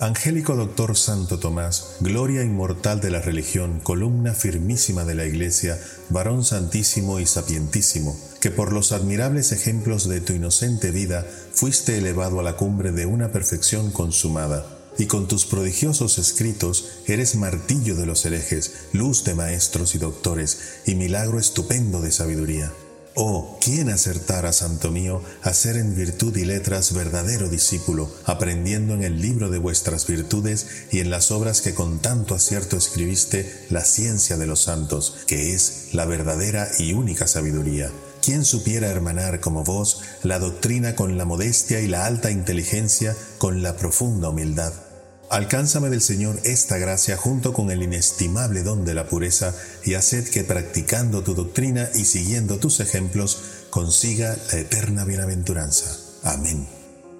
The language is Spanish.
Angélico Doctor Santo Tomás, gloria inmortal de la religión, columna firmísima de la Iglesia, varón santísimo y sapientísimo, que por los admirables ejemplos de tu inocente vida fuiste elevado a la cumbre de una perfección consumada, y con tus prodigiosos escritos eres martillo de los herejes, luz de maestros y doctores, y milagro estupendo de sabiduría. Oh, ¿quién acertara, santo mío, a ser en virtud y letras verdadero discípulo, aprendiendo en el libro de vuestras virtudes y en las obras que con tanto acierto escribiste la ciencia de los santos, que es la verdadera y única sabiduría? ¿Quién supiera hermanar como vos la doctrina con la modestia y la alta inteligencia con la profunda humildad? Alcánzame del Señor esta gracia junto con el inestimable don de la pureza y haced que practicando tu doctrina y siguiendo tus ejemplos consiga la eterna bienaventuranza. Amén.